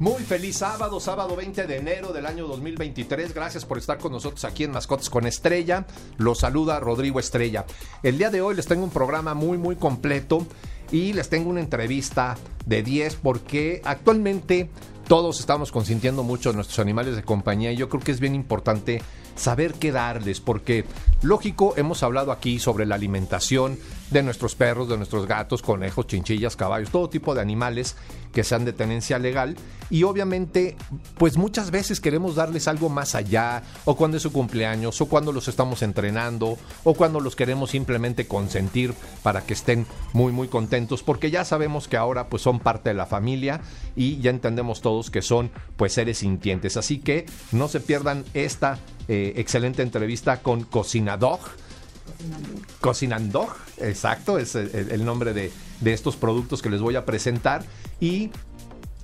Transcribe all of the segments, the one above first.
Muy feliz sábado, sábado 20 de enero del año 2023. Gracias por estar con nosotros aquí en Mascotas con Estrella. Los saluda Rodrigo Estrella. El día de hoy les tengo un programa muy, muy completo y les tengo una entrevista de 10 porque actualmente todos estamos consintiendo mucho nuestros animales de compañía y yo creo que es bien importante saber qué darles, porque lógico, hemos hablado aquí sobre la alimentación de nuestros perros, de nuestros gatos, conejos, chinchillas, caballos, todo tipo de animales que sean de tenencia legal y obviamente pues muchas veces queremos darles algo más allá o cuando es su cumpleaños o cuando los estamos entrenando o cuando los queremos simplemente consentir para que estén muy muy contentos porque ya sabemos que ahora pues son parte de la familia y ya entendemos todos que son pues seres sintientes. Así que no se pierdan esta eh, excelente entrevista con Cocinadog Cocinandog, exacto, es el, nombre de, de, estos productos que les voy a presentar. Y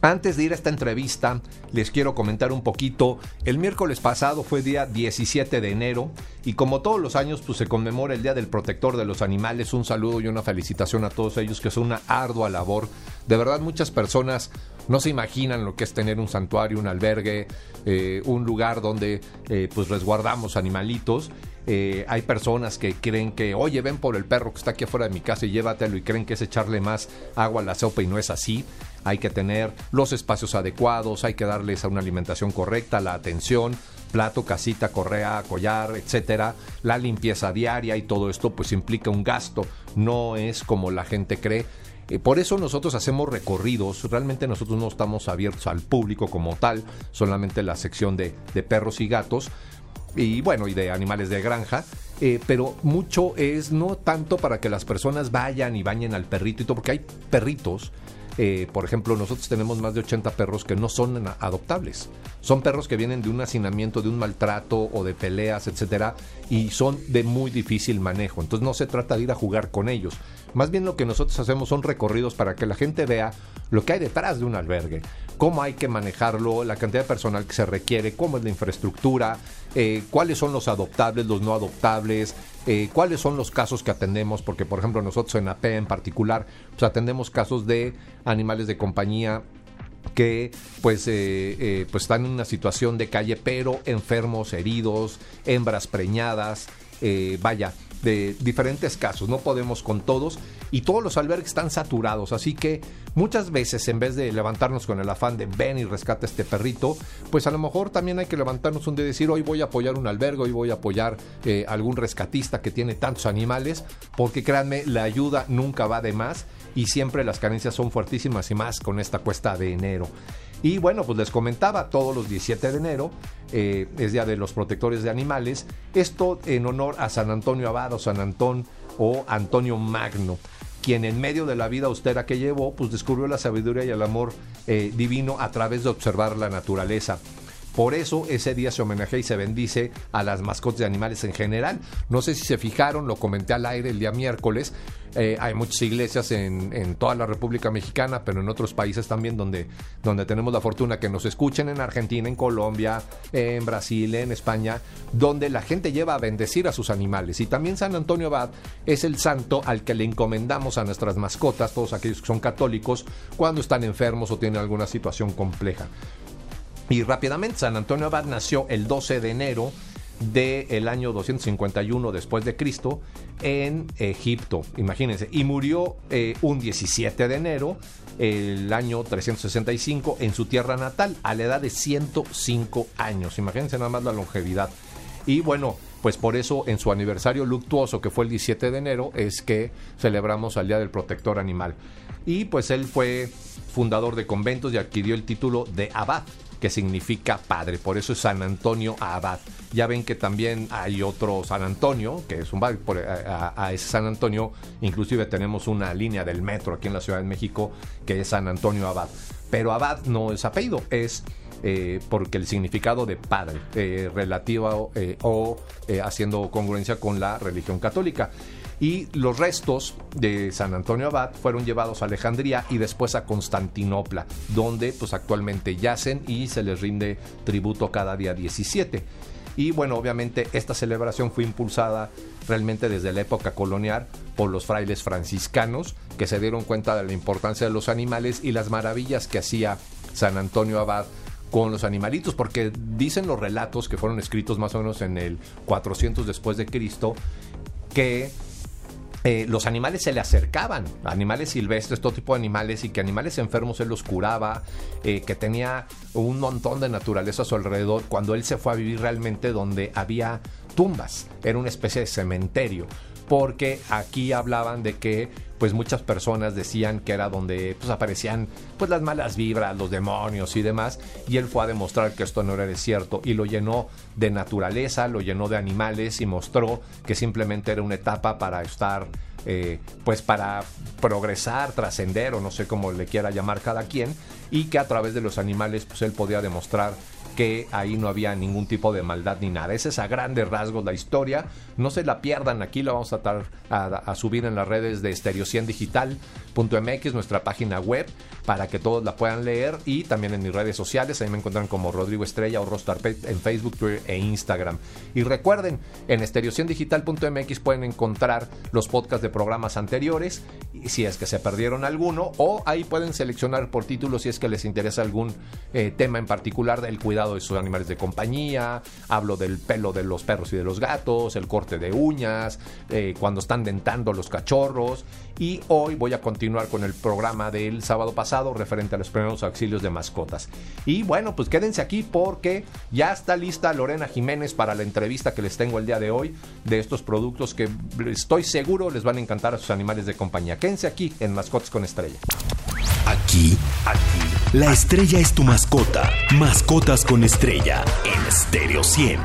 antes de ir a esta entrevista, les quiero comentar un poquito. El miércoles pasado fue día 17 de enero y como todos los años, pues se conmemora el Día del Protector de los Animales. Un saludo y una felicitación a todos ellos, que es una ardua labor. De verdad, muchas personas no se imaginan lo que es tener un santuario, un albergue, eh, un lugar donde eh, pues resguardamos animalitos. Eh, hay personas que creen que, oye, ven por el perro que está aquí afuera de mi casa y llévatelo y creen que es echarle más agua a la sopa y no es así. Hay que tener los espacios adecuados, hay que darles una alimentación correcta, la atención, plato, casita, correa, collar, etcétera, la limpieza diaria y todo esto pues implica un gasto, no es como la gente cree. Eh, por eso nosotros hacemos recorridos, realmente nosotros no estamos abiertos al público como tal, solamente la sección de, perros y gatos, y bueno, y de animales de granja, eh, pero mucho es no tanto para que las personas vayan y bañen al perrito y todo, porque hay perritos. Eh, por ejemplo, nosotros tenemos más de 80 perros que no son adoptables. Son perros que vienen de un hacinamiento, de un maltrato o de peleas, etcétera, y son de muy difícil manejo. Entonces no se trata de ir a jugar con ellos. Más bien lo que nosotros hacemos son recorridos para que la gente vea lo que hay detrás de un albergue, cómo hay que manejarlo, la cantidad de personal que se requiere, cómo es la infraestructura, eh, cuáles son los adoptables, los no adoptables, eh, cuáles son los casos que atendemos, porque por ejemplo nosotros en AP en particular, pues atendemos casos de animales de compañía que pues, eh, pues están en una situación de calle, pero enfermos, heridos, hembras preñadas, vaya, de diferentes casos, no podemos con todos y todos los albergues están saturados, así que muchas veces en vez de levantarnos con el afán de ven y rescata este perrito, pues a lo mejor también hay que levantarnos un día y decir hoy voy a apoyar un albergue, hoy voy a apoyar eh, algún rescatista que tiene tantos animales, porque créanme, la ayuda nunca va de más y siempre las carencias son fuertísimas y más con esta cuesta de enero. Y bueno, pues les comentaba, todos los 17 de enero eh, es Día de los Protectores de Animales. Esto en honor a San Antonio Abad o San Antón o Antonio Magno quien en medio de la vida austera que llevó, pues descubrió la sabiduría y el amor eh, divino a través de observar la naturaleza. Por eso ese día se homenajea y se bendice a las mascotas de animales en general. No sé si se fijaron, lo comenté al aire el día miércoles. Eh, hay muchas iglesias en, toda la República Mexicana, pero en otros países también donde, donde tenemos la fortuna que nos escuchen en Argentina, en Colombia, en Brasil, en España, donde la gente lleva a bendecir a sus animales. Y también San Antonio Abad es el santo al que le encomendamos a nuestras mascotas, todos aquellos que son católicos, cuando están enfermos o tienen alguna situación compleja. Y rápidamente, San Antonio Abad nació el 12 de enero del año 251 después de Cristo en Egipto, imagínense, y murió eh, un 17 de enero el año 365 en su tierra natal a la edad de 105 años, imagínense nada más la longevidad. Y bueno, pues por eso en su aniversario luctuoso que fue el 17 de enero es que celebramos al Día del Protector Animal. Y pues él fue fundador de conventos y adquirió el título de abad que significa padre, por eso es San Antonio Abad. Ya ven que también hay otro San Antonio, que es un por, a, ese San Antonio, inclusive tenemos una línea del metro aquí en la Ciudad de México que es San Antonio Abad. Pero Abad no es apellido, es eh, porque el significado de padre, eh, relativo eh, o haciendo congruencia con la religión católica. Y los restos de San Antonio Abad fueron llevados a Alejandría y después a Constantinopla, donde pues actualmente yacen y se les rinde tributo cada día 17. Y bueno, obviamente esta celebración fue impulsada realmente desde la época colonial por los frailes franciscanos que se dieron cuenta de la importancia de los animales y las maravillas que hacía San Antonio Abad con los animalitos, porque dicen los relatos que fueron escritos más o menos en el 400 después de Cristo, que eh, los animales se le acercaban, animales silvestres, todo tipo de animales, y que animales enfermos él los curaba, eh, que tenía un montón de naturaleza a su alrededor, cuando él se fue a vivir realmente donde había tumbas, era una especie de cementerio porque aquí hablaban de que pues muchas personas decían que era donde pues aparecían pues las malas vibras, los demonios y demás, y él fue a demostrar que esto no era cierto y lo llenó de naturaleza, lo llenó de animales y mostró que simplemente era una etapa para estar eh, pues para progresar, trascender o no sé cómo le quiera llamar cada quien y que a través de los animales pues él podía demostrar que ahí no había ningún tipo de maldad ni nada. Esa es a grandes rasgos la historia. No se la pierdan, aquí la vamos a tratar a, subir en las redes de Stereo 100 Digital.mx, nuestra página web, para que todos la puedan leer y también en mis redes sociales. Ahí me encuentran como Rodrigo Estrella o Rostarpet en Facebook, Twitter e Instagram. Y recuerden, en Digital.mx pueden encontrar los podcasts de programas anteriores, si es que se perdieron alguno, o ahí pueden seleccionar por título si es que les interesa algún eh, tema en particular del cuidado de sus animales de compañía, hablo del pelo de los perros y de los gatos, el corte de uñas, eh, cuando están dentando los cachorros. Y hoy voy a continuar con el programa del sábado pasado referente a los primeros auxilios de mascotas. Y bueno, pues quédense aquí porque ya está lista Lorena Jiménez para la entrevista que les tengo el día de hoy de estos productos que estoy seguro les van a encantar a sus animales de compañía. Quédense aquí en Mascotas con Estrella. Aquí, aquí, la estrella es tu mascota. Mascotas con estrella en Stereo 100.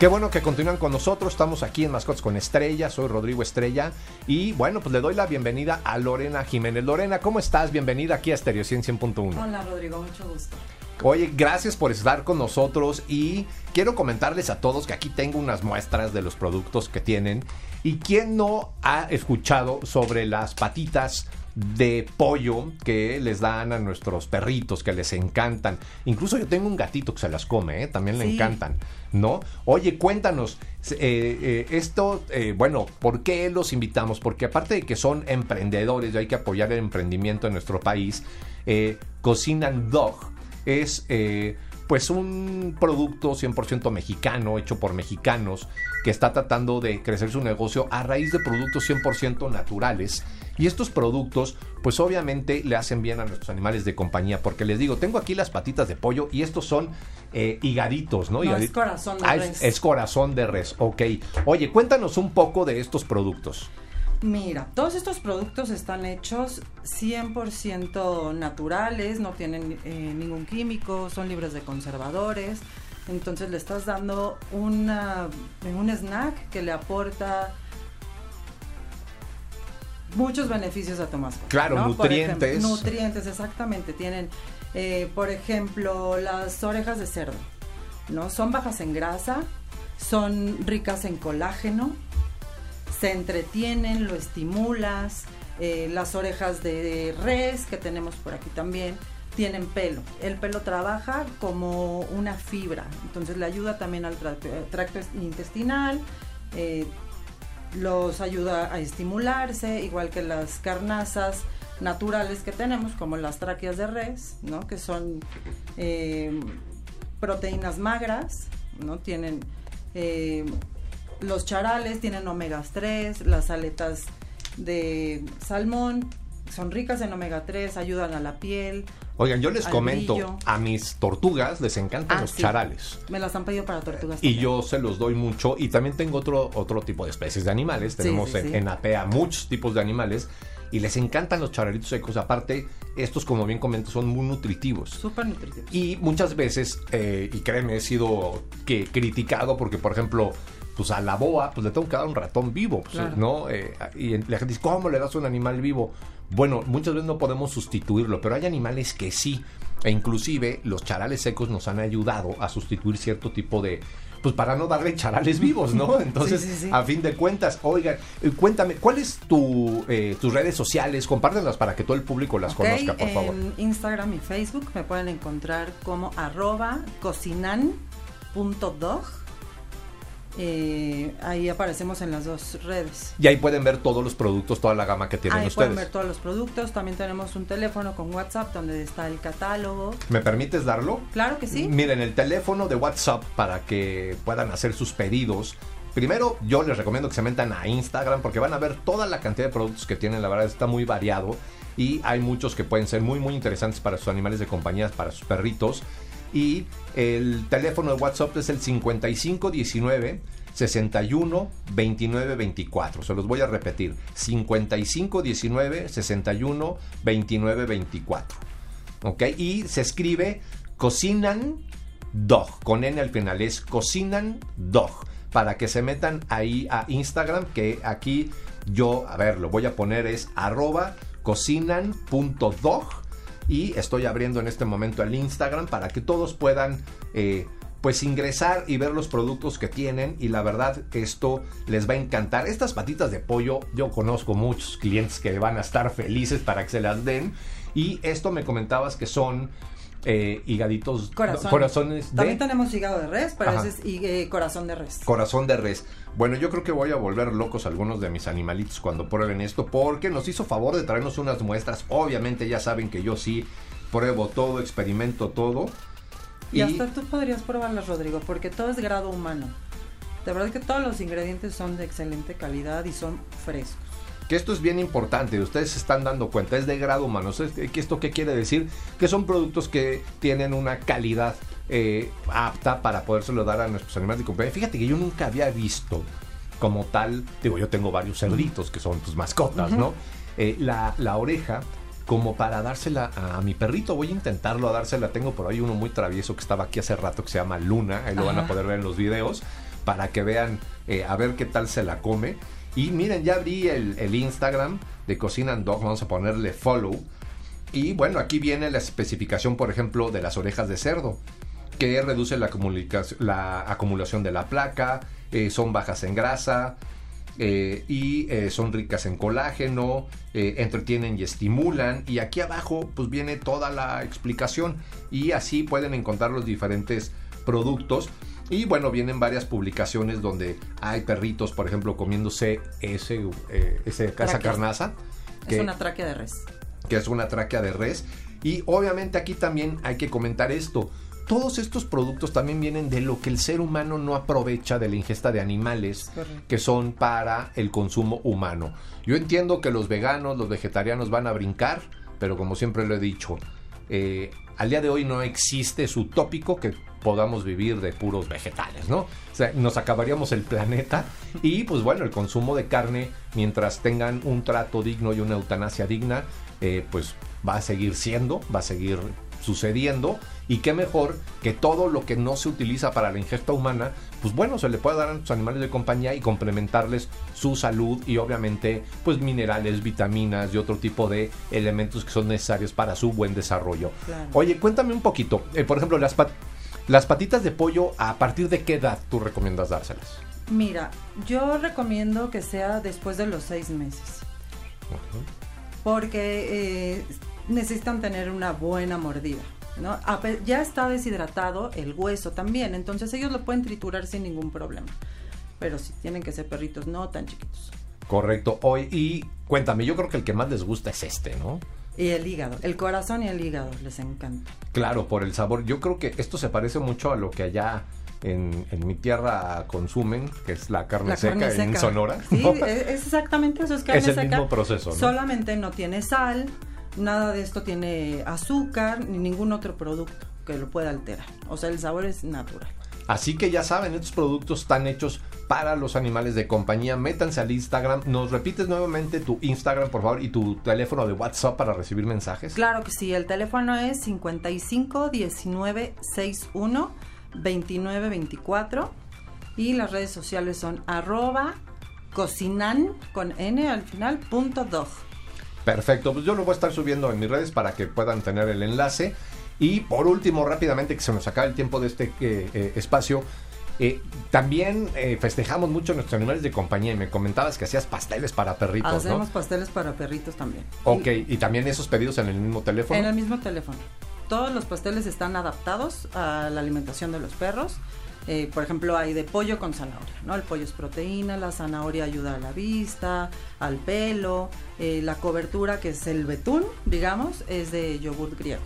Qué bueno que continúan con nosotros. Estamos aquí en Mascotas con Estrella. Soy Rodrigo Estrella. Y bueno, pues le doy la bienvenida a Lorena Jiménez. Lorena, ¿cómo estás? Bienvenida aquí a Stereo 100 100.1. Hola, Rodrigo. Mucho gusto. Oye, gracias por estar con nosotros y quiero comentarles a todos que aquí tengo unas muestras de los productos que tienen ¿Y quién no ha escuchado sobre las patitas de pollo que les dan a nuestros perritos, que les encantan? Incluso yo tengo un gatito que se las come, ¿eh? también le encantan, ¿no? Oye, cuéntanos, eh, eh, esto, bueno, ¿por qué los invitamos? Porque aparte de que son emprendedores y hay que apoyar el emprendimiento en nuestro país, Cocinan Dog es pues un producto 100% mexicano, hecho por mexicanos, que está tratando de crecer su negocio a raíz de productos 100% naturales. Y estos productos, pues obviamente le hacen bien a nuestros animales de compañía, porque les digo, tengo aquí las patitas de pollo y estos son eh, higaditos, ¿no? es corazón de ah, res. es corazón de res, ok. Oye, cuéntanos un poco de estos productos. Mira, todos estos productos están hechos 100% naturales, no tienen eh, ningún químico, son libres de conservadores. Entonces le estás dando una, un snack que le aporta muchos beneficios a tu mascota. Claro, nutrientes. nutrientes, exactamente. Tienen, eh, por ejemplo, las orejas de cerdo, ¿no? Son bajas en grasa, son ricas en colágeno, se entretienen, lo estimulas. Eh, las orejas de res que tenemos por aquí también tienen pelo. El pelo trabaja como una fibra, entonces le ayuda también al tracto, intestinal, eh, los ayuda a estimularse, igual que las carnazas naturales que tenemos, como las tráqueas de res, ¿no? que son eh, proteínas magras, ¿no? tienen los charales tienen omegas 3, las aletas de salmón son ricas en omega 3, ayudan a la piel. Oigan, yo les comento, a mis tortugas les encantan ah, los charales. Me las han pedido para tortugas. Y yo se los doy mucho. Y también tengo otro, otro tipo de especies de animales. Tenemos en, APEA muchos tipos de animales. y les encantan los charalitos secos. Aparte, estos, como bien comento, son muy nutritivos. Súper nutritivos. Y muchas veces, eh, y créeme, he sido que criticado porque, por ejemplo, pues a la boa, pues le tengo que dar un ratón vivo, pues, Claro. ¿no? Eh, y la gente dice, ¿cómo le das un animal vivo? Bueno, muchas veces no podemos sustituirlo, pero hay animales que sí. E inclusive los charales secos nos han ayudado a sustituir cierto tipo de... Pues para no darle charales vivos, ¿no? Entonces, Sí, sí, sí. a fin de cuentas, oigan, eh, cuéntame, ¿cuáles tu, eh, tus redes sociales? Compártenlas para que todo el público las conozca, por favor. En Instagram y Facebook me pueden encontrar como arroba cocinan.dog. Eh, ahí aparecemos en las dos redes. Y ahí pueden ver todos los productos, toda la gama que tienen Ahí ustedes. pueden ver todos los productos. También tenemos un teléfono con WhatsApp donde está el catálogo. ¿Me permites darlo? Claro que sí. Miren, el teléfono de WhatsApp para que puedan hacer sus pedidos. Primero, yo les recomiendo que se metan a Instagram porque van a ver toda la cantidad de productos que tienen. La verdad está muy variado y hay muchos que pueden ser muy, muy interesantes para sus animales de compañía, para sus perritos. Y el teléfono de WhatsApp es el 5519 61 29 24. Se los voy a repetir. 5519 61 29 24. ¿Ok? Y se escribe Cocinan Dog. Con N al final es Cocinan Dog. Para que se metan ahí a Instagram. Que aquí yo, a ver, lo voy a poner es arroba cocinan.dog. Y estoy abriendo en este momento el Instagram para que todos puedan eh, pues ingresar y ver los productos que tienen y la verdad esto les va a encantar. Estas patitas de pollo yo conozco muchos clientes que van a estar felices para que se las den y esto me comentabas que son eh, higaditos Corazón. corazones de También tenemos hígado de res, pero ese es y, eh, corazón de res. corazón de res. Bueno, yo creo que voy a volver locos a algunos de mis animalitos cuando prueben esto, porque nos hizo favor de traernos unas muestras. Obviamente ya saben que yo sí pruebo todo, experimento todo. Y, hasta tú podrías probarlas, Rodrigo, porque todo es grado humano. De verdad que todos los ingredientes son de excelente calidad y son frescos. Que esto es bien importante, ustedes se están dando cuenta, es de grado humano. ¿Sabes qué- ¿Esto qué quiere decir? Que son productos que tienen una calidad eh, apta para podérselo dar a nuestros animales de compañía. Fíjate que yo nunca había visto como tal, digo, yo tengo varios cerditos que son tus mascotas, ¿no? Eh, la, la oreja como para dársela a, mi perrito. Voy a intentarlo a dársela. Tengo por ahí uno muy travieso que estaba aquí hace rato que se llama Luna. Ahí lo van a poder ver en los videos para que vean eh, a ver qué tal se la come. Y miren, ya abrí el, Instagram de Cocina and Dog. Vamos a ponerle follow. Y bueno, aquí viene la especificación, por ejemplo, de las orejas de cerdo, que reduce la, acumulación de la placa, eh, son bajas en grasa eh, y eh, son ricas en colágeno, entretienen y estimulan. Y aquí abajo pues viene toda la explicación y así pueden encontrar los diferentes productos. Y bueno, vienen varias publicaciones donde hay perritos, por ejemplo, comiéndose ese, eh, ese, Tráqueas. carnaza. Es una tráquea de res. que es una tráquea de res. Y obviamente aquí también hay que comentar esto. Todos estos productos también vienen de lo que el ser humano no aprovecha de la ingesta de animales Correcto. que son para el consumo humano. Yo entiendo que los veganos, los vegetarianos van a brincar, pero como siempre lo he dicho, eh, al día de hoy no existe, es utópico que podamos vivir de puros vegetales, ¿no? O sea, nos acabaríamos el planeta y pues bueno, el consumo de carne, mientras tengan un trato digno y una eutanasia digna, eh, pues va a seguir siendo, va a seguir sucediendo y qué mejor que todo lo que no se utiliza para la ingesta humana, pues bueno, se le puede dar a los animales de compañía y complementarles su salud y obviamente pues minerales, vitaminas y otro tipo de elementos que son necesarios para su buen desarrollo. Claro. Oye, cuéntame un poquito, eh, por ejemplo, las, las patitas de pollo, ¿a partir de qué edad tú recomiendas dárselas? Mira, yo recomiendo que sea después de los seis meses. Porque eh, necesitan tener una buena mordida. ¿no? Ya está deshidratado el hueso también, entonces ellos lo pueden triturar sin ningún problema. Pero sí, tienen que ser perritos no tan chiquitos. Correcto. Hoy, y cuéntame, yo creo que el que más les gusta es este, ¿no? Y el hígado, el corazón y el hígado les encanta. Claro, por el sabor. Yo creo que esto se parece mucho a lo que allá en, en mi tierra consumen, que es la carne La seca carne en seca. Sonora. Sí, ¿no? es, es exactamente eso, es carne Es el seca. mismo proceso, ¿no? Solamente no tiene sal, nada de esto tiene azúcar, ni ningún otro producto que lo pueda alterar. O sea, el sabor es natural. Así que ya saben, estos productos están hechos para los animales de compañía. Métanse al Instagram. ¿Nos repites nuevamente tu Instagram, por favor, y tu teléfono de WhatsApp para recibir mensajes? Claro que sí, el teléfono es 55 19 61 29 24 y las redes sociales son arroba cocinan con n al final punto dog. Perfecto, pues yo lo voy a estar subiendo en mis redes para que puedan tener el enlace. Y por último, rápidamente, que se nos acaba el tiempo de este eh, eh, espacio, eh, también festejamos mucho nuestros animales de compañía y me comentabas que hacías pasteles para perritos. Hacemos pasteles para perritos también. Ok, y, también esos pedidos en el mismo teléfono. En el mismo teléfono. Todos los pasteles están adaptados a la alimentación de los perros. por ejemplo, hay de pollo con zanahoria, ¿no? El pollo es proteína, la zanahoria ayuda a la vista, al pelo, la cobertura, que es el betún, digamos, es de yogur griego.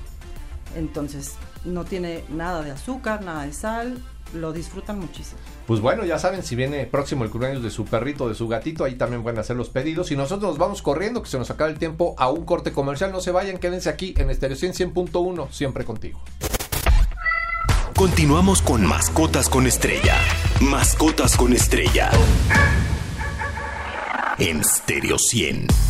Entonces, no tiene nada de azúcar, nada de sal, lo disfrutan muchísimo. Pues bueno, ya saben, si viene próximo el cumpleaños de su perrito, de su gatito, ahí también pueden hacer los pedidos. Y nosotros nos vamos corriendo, que se nos acaba el tiempo a un corte comercial. No se vayan, quédense aquí en Estéreo 100.1, siempre contigo. Continuamos con Mascotas con Estrella. Mascotas con Estrella. En Stereo 100.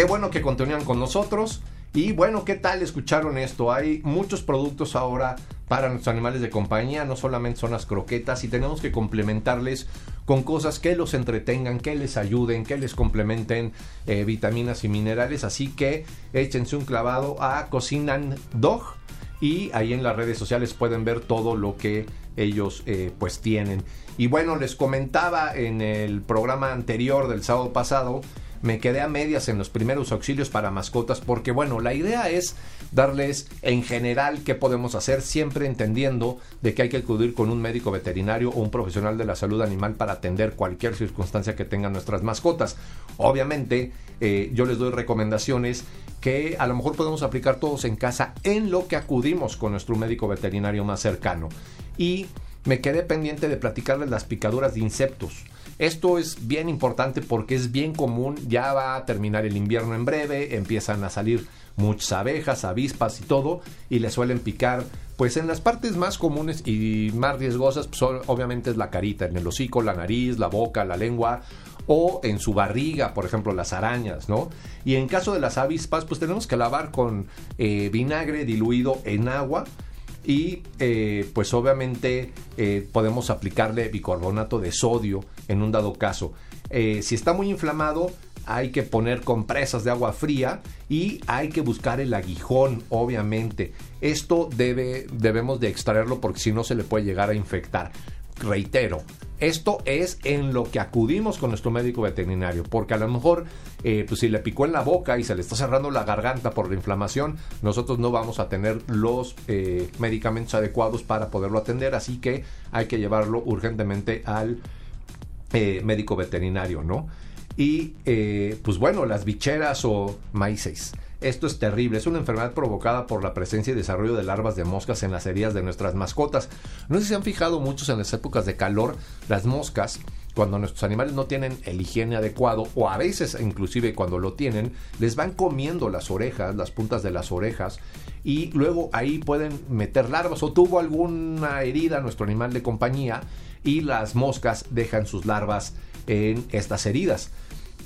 Qué bueno que continúan con nosotros. Y bueno, ¿qué tal escucharon esto? Hay muchos productos ahora para nuestros animales de compañía, no solamente son las croquetas y tenemos que complementarles con cosas que los entretengan, que les ayuden, que les complementen eh, vitaminas y minerales. Así que échense un clavado a Cocinan Dog y ahí en las redes sociales pueden ver todo lo que ellos eh, pues tienen. Y bueno, les comentaba en el programa anterior del sábado pasado me quedé a medias en los primeros auxilios para mascotas porque bueno, la idea es darles en general qué podemos hacer, siempre entendiendo de que hay que acudir con un médico veterinario o un profesional de la salud animal para atender cualquier circunstancia que tengan nuestras mascotas. Obviamente, eh, yo les doy recomendaciones que a lo mejor podemos aplicar todos en casa en lo que acudimos con nuestro médico veterinario más cercano. Y me quedé pendiente de platicarles las picaduras de insectos. Esto es bien importante porque es bien común, ya va a terminar el invierno en breve, empiezan a salir muchas abejas, avispas y todo, y le suelen picar, pues en las partes más comunes y más riesgosas, pues, obviamente es la carita, en el hocico, la nariz, la boca, la lengua, o en su barriga, por ejemplo, las arañas, ¿no? Y en caso de las avispas, pues tenemos que lavar con eh, vinagre diluido en agua y eh, pues obviamente eh, podemos aplicarle bicarbonato de sodio en un dado caso. Eh, si está muy inflamado, hay que poner compresas de agua fría y hay que buscar el aguijón, obviamente. Esto debe, debemos de extraerlo porque si no se le puede llegar a infectar reitero, esto es en lo que acudimos con nuestro médico veterinario, porque a lo mejor, eh, pues si le picó en la boca y se le está cerrando la garganta por la inflamación, nosotros no vamos a tener los eh, medicamentos adecuados para poderlo atender, así que hay que llevarlo urgentemente al eh, médico veterinario, ¿no? Y pues bueno, las bicheras o maíces esto es terrible, es una enfermedad provocada por la presencia y desarrollo de larvas de moscas en las heridas de nuestras mascotas. No sé si se han fijado muchos en las épocas de calor, las moscas cuando nuestros animales no tienen el higiene adecuado o a veces inclusive cuando lo tienen, les van comiendo las orejas, las puntas de las orejas y luego ahí pueden meter larvas o tuvo alguna herida nuestro animal de compañía y las moscas dejan sus larvas en estas heridas.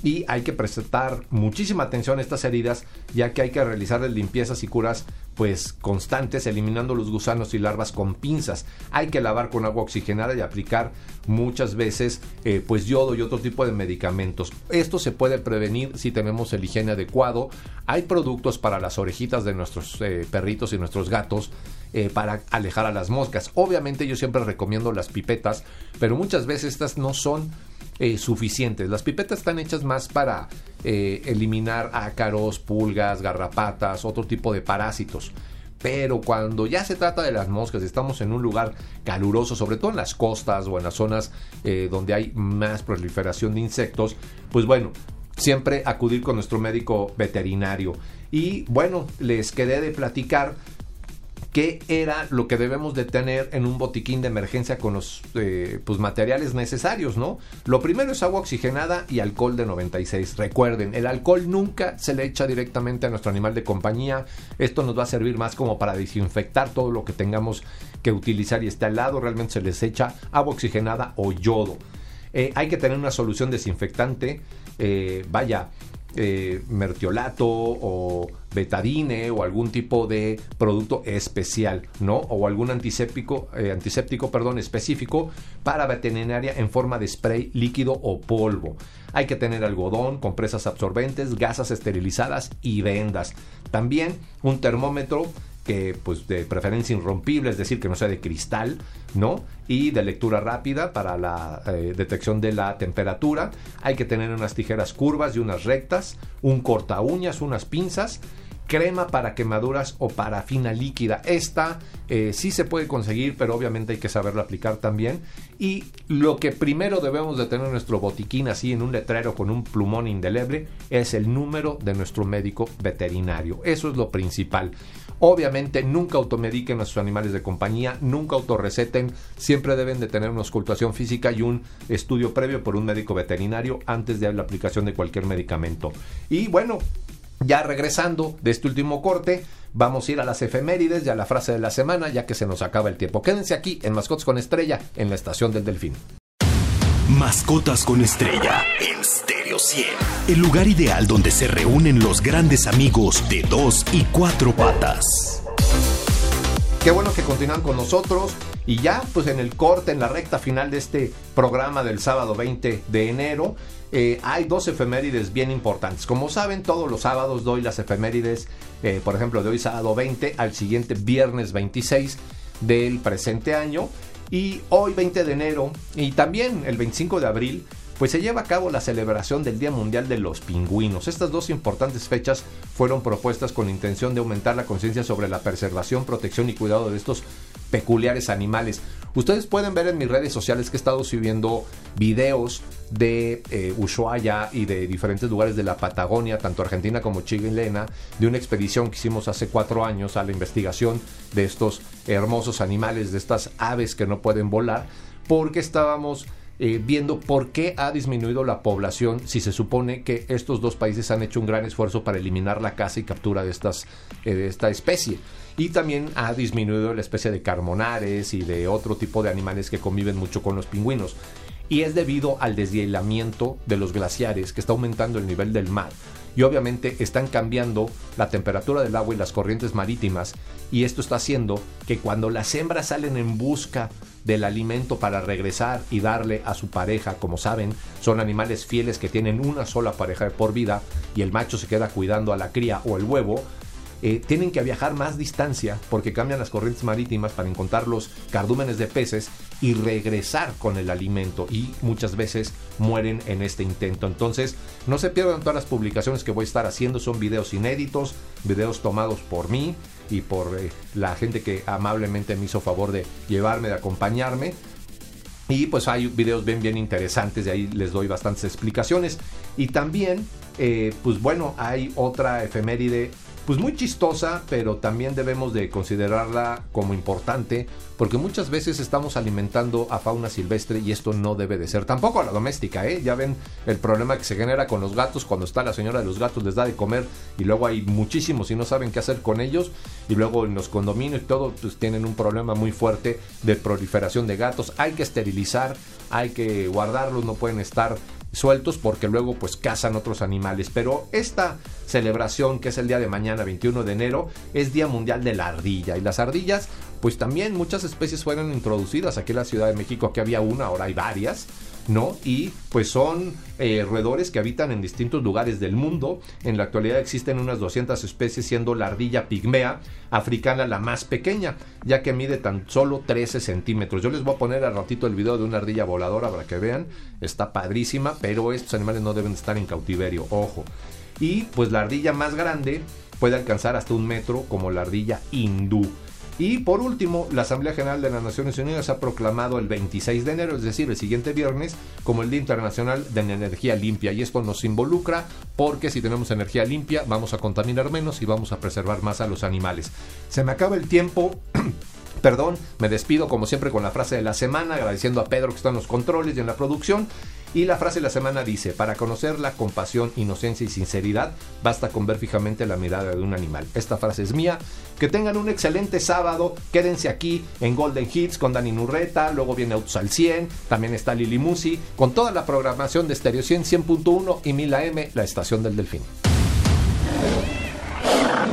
Y hay que prestar muchísima atención a estas heridas ya que hay que realizar limpiezas y curas pues constantes eliminando los gusanos y larvas con pinzas. Hay que lavar con agua oxigenada y aplicar muchas veces eh, pues yodo y otro tipo de medicamentos. Esto se puede prevenir si tenemos el higiene adecuado. Hay productos para las orejitas de nuestros eh, perritos y nuestros gatos eh, para alejar a las moscas. Obviamente yo siempre recomiendo las pipetas pero muchas veces estas no son eh, suficientes. Las pipetas están hechas más para eh, eliminar ácaros, pulgas, garrapatas, otro tipo de parásitos. Pero cuando ya se trata de las moscas, estamos en un lugar caluroso, sobre todo en las costas o en las zonas eh, donde hay más proliferación de insectos, pues bueno, siempre acudir con nuestro médico veterinario. Y bueno, les quedé de platicar qué era lo que debemos de tener en un botiquín de emergencia con los eh, pues, materiales necesarios, ¿no? Lo primero es agua oxigenada y alcohol de 96. Recuerden, el alcohol nunca se le echa directamente a nuestro animal de compañía. Esto nos va a servir más como para desinfectar todo lo que tengamos que utilizar y está al lado. Realmente se les echa agua oxigenada o yodo. Eh, hay que tener una solución desinfectante. Eh, vaya, eh, mertiolato o betadine o algún tipo de producto especial, ¿no? O algún antiséptico, eh, antiséptico, perdón, específico para veterinaria en forma de spray líquido o polvo. Hay que tener algodón, compresas absorbentes, gasas esterilizadas y vendas. También un termómetro que pues de preferencia irrompible, es decir, que no sea de cristal, ¿no? Y de lectura rápida para la eh, detección de la temperatura. Hay que tener unas tijeras curvas y unas rectas, un corta uñas, unas pinzas, crema para quemaduras o parafina líquida. Esta eh, sí se puede conseguir, pero obviamente hay que saberla aplicar también. Y lo que primero debemos de tener en nuestro botiquín, así en un letrero con un plumón indeleble, es el número de nuestro médico veterinario. Eso es lo principal. Obviamente nunca automediquen a sus animales de compañía, nunca autorreceten, siempre deben de tener una auscultación física y un estudio previo por un médico veterinario antes de la aplicación de cualquier medicamento. Y bueno, ya regresando de este último corte, vamos a ir a las efemérides y a la frase de la semana, ya que se nos acaba el tiempo. Quédense aquí en Mascotas con Estrella, en la estación del Delfín. Mascotas con Estrella en Stereo 100. El lugar ideal donde se reúnen los grandes amigos de dos y cuatro patas. Qué bueno que continúan con nosotros. Y ya, pues en el corte, en la recta final de este programa del sábado 20 de enero, eh, hay dos efemérides bien importantes. Como saben, todos los sábados doy las efemérides, eh, por ejemplo, de hoy sábado 20 al siguiente viernes 26 del presente año. Y hoy 20 de enero y también el 25 de abril pues se lleva a cabo la celebración del Día Mundial de los Pingüinos. Estas dos importantes fechas fueron propuestas con intención de aumentar la conciencia sobre la preservación, protección y cuidado de estos peculiares animales. Ustedes pueden ver en mis redes sociales que he estado subiendo videos de eh, Ushuaia y de diferentes lugares de la Patagonia, tanto Argentina como chilena, de una expedición que hicimos hace cuatro años a la investigación de estos hermosos animales, de estas aves que no pueden volar, porque estábamos eh, viendo por qué ha disminuido la población si se supone que estos dos países han hecho un gran esfuerzo para eliminar la caza y captura de, estas, eh, de esta especie. Y también ha disminuido la especie de carmonares y de otro tipo de animales que conviven mucho con los pingüinos. Y es debido al deshielamiento de los glaciares que está aumentando el nivel del mar y obviamente están cambiando la temperatura del agua y las corrientes marítimas y esto está haciendo que cuando las hembras salen en busca del alimento para regresar y darle a su pareja, como saben, son animales fieles que tienen una sola pareja por vida y el macho se queda cuidando a la cría o el huevo, eh, tienen que viajar más distancia porque cambian las corrientes marítimas para encontrar los cardúmenes de peces y regresar con el alimento y muchas veces mueren en este intento. Entonces, no se pierdan todas las publicaciones que voy a estar haciendo, son videos inéditos, videos tomados por mí y por eh, la gente que amablemente me hizo favor de llevarme, de acompañarme. Y pues hay videos bien, bien interesantes, de ahí les doy bastantes explicaciones. Y también, eh, pues bueno, hay otra efeméride pues muy chistosa, pero también debemos de considerarla como importante, porque muchas veces estamos alimentando a fauna silvestre y esto no debe de ser tampoco a la doméstica, ¿eh? Ya ven el problema que se genera con los gatos cuando está la señora de los gatos, les da de comer y luego hay muchísimos y no saben qué hacer con ellos y luego en los condominios y todo, pues tienen un problema muy fuerte de proliferación de gatos, hay que esterilizar, hay que guardarlos, no pueden estar sueltos porque luego pues cazan otros animales. Pero esta celebración que es el día de mañana 21 de enero es Día Mundial de la Ardilla y las ardillas pues también muchas especies fueron introducidas aquí en la Ciudad de México, aquí había una, ahora hay varias. ¿No? Y pues son eh, roedores que habitan en distintos lugares del mundo. En la actualidad existen unas 200 especies, siendo la ardilla pigmea africana la más pequeña, ya que mide tan solo 13 centímetros. Yo les voy a poner al ratito el video de una ardilla voladora para que vean. Está padrísima, pero estos animales no deben estar en cautiverio, ojo. Y pues la ardilla más grande puede alcanzar hasta un metro como la ardilla hindú. Y por último, la Asamblea General de las Naciones Unidas ha proclamado el 26 de enero, es decir, el siguiente viernes, como el Día Internacional de la Energía Limpia. Y esto nos involucra porque si tenemos energía limpia vamos a contaminar menos y vamos a preservar más a los animales. Se me acaba el tiempo. Perdón, me despido como siempre con la frase de la semana, agradeciendo a Pedro que está en los controles y en la producción. Y la frase de la semana dice, para conocer la compasión, inocencia y sinceridad, basta con ver fijamente la mirada de un animal. Esta frase es mía. Que tengan un excelente sábado. Quédense aquí en Golden Hits con Dani Nurreta. Luego viene Autos al 100. También está Lili Musi. Con toda la programación de Stereo 100, 100.1 y 1000 AM, la estación del Delfín.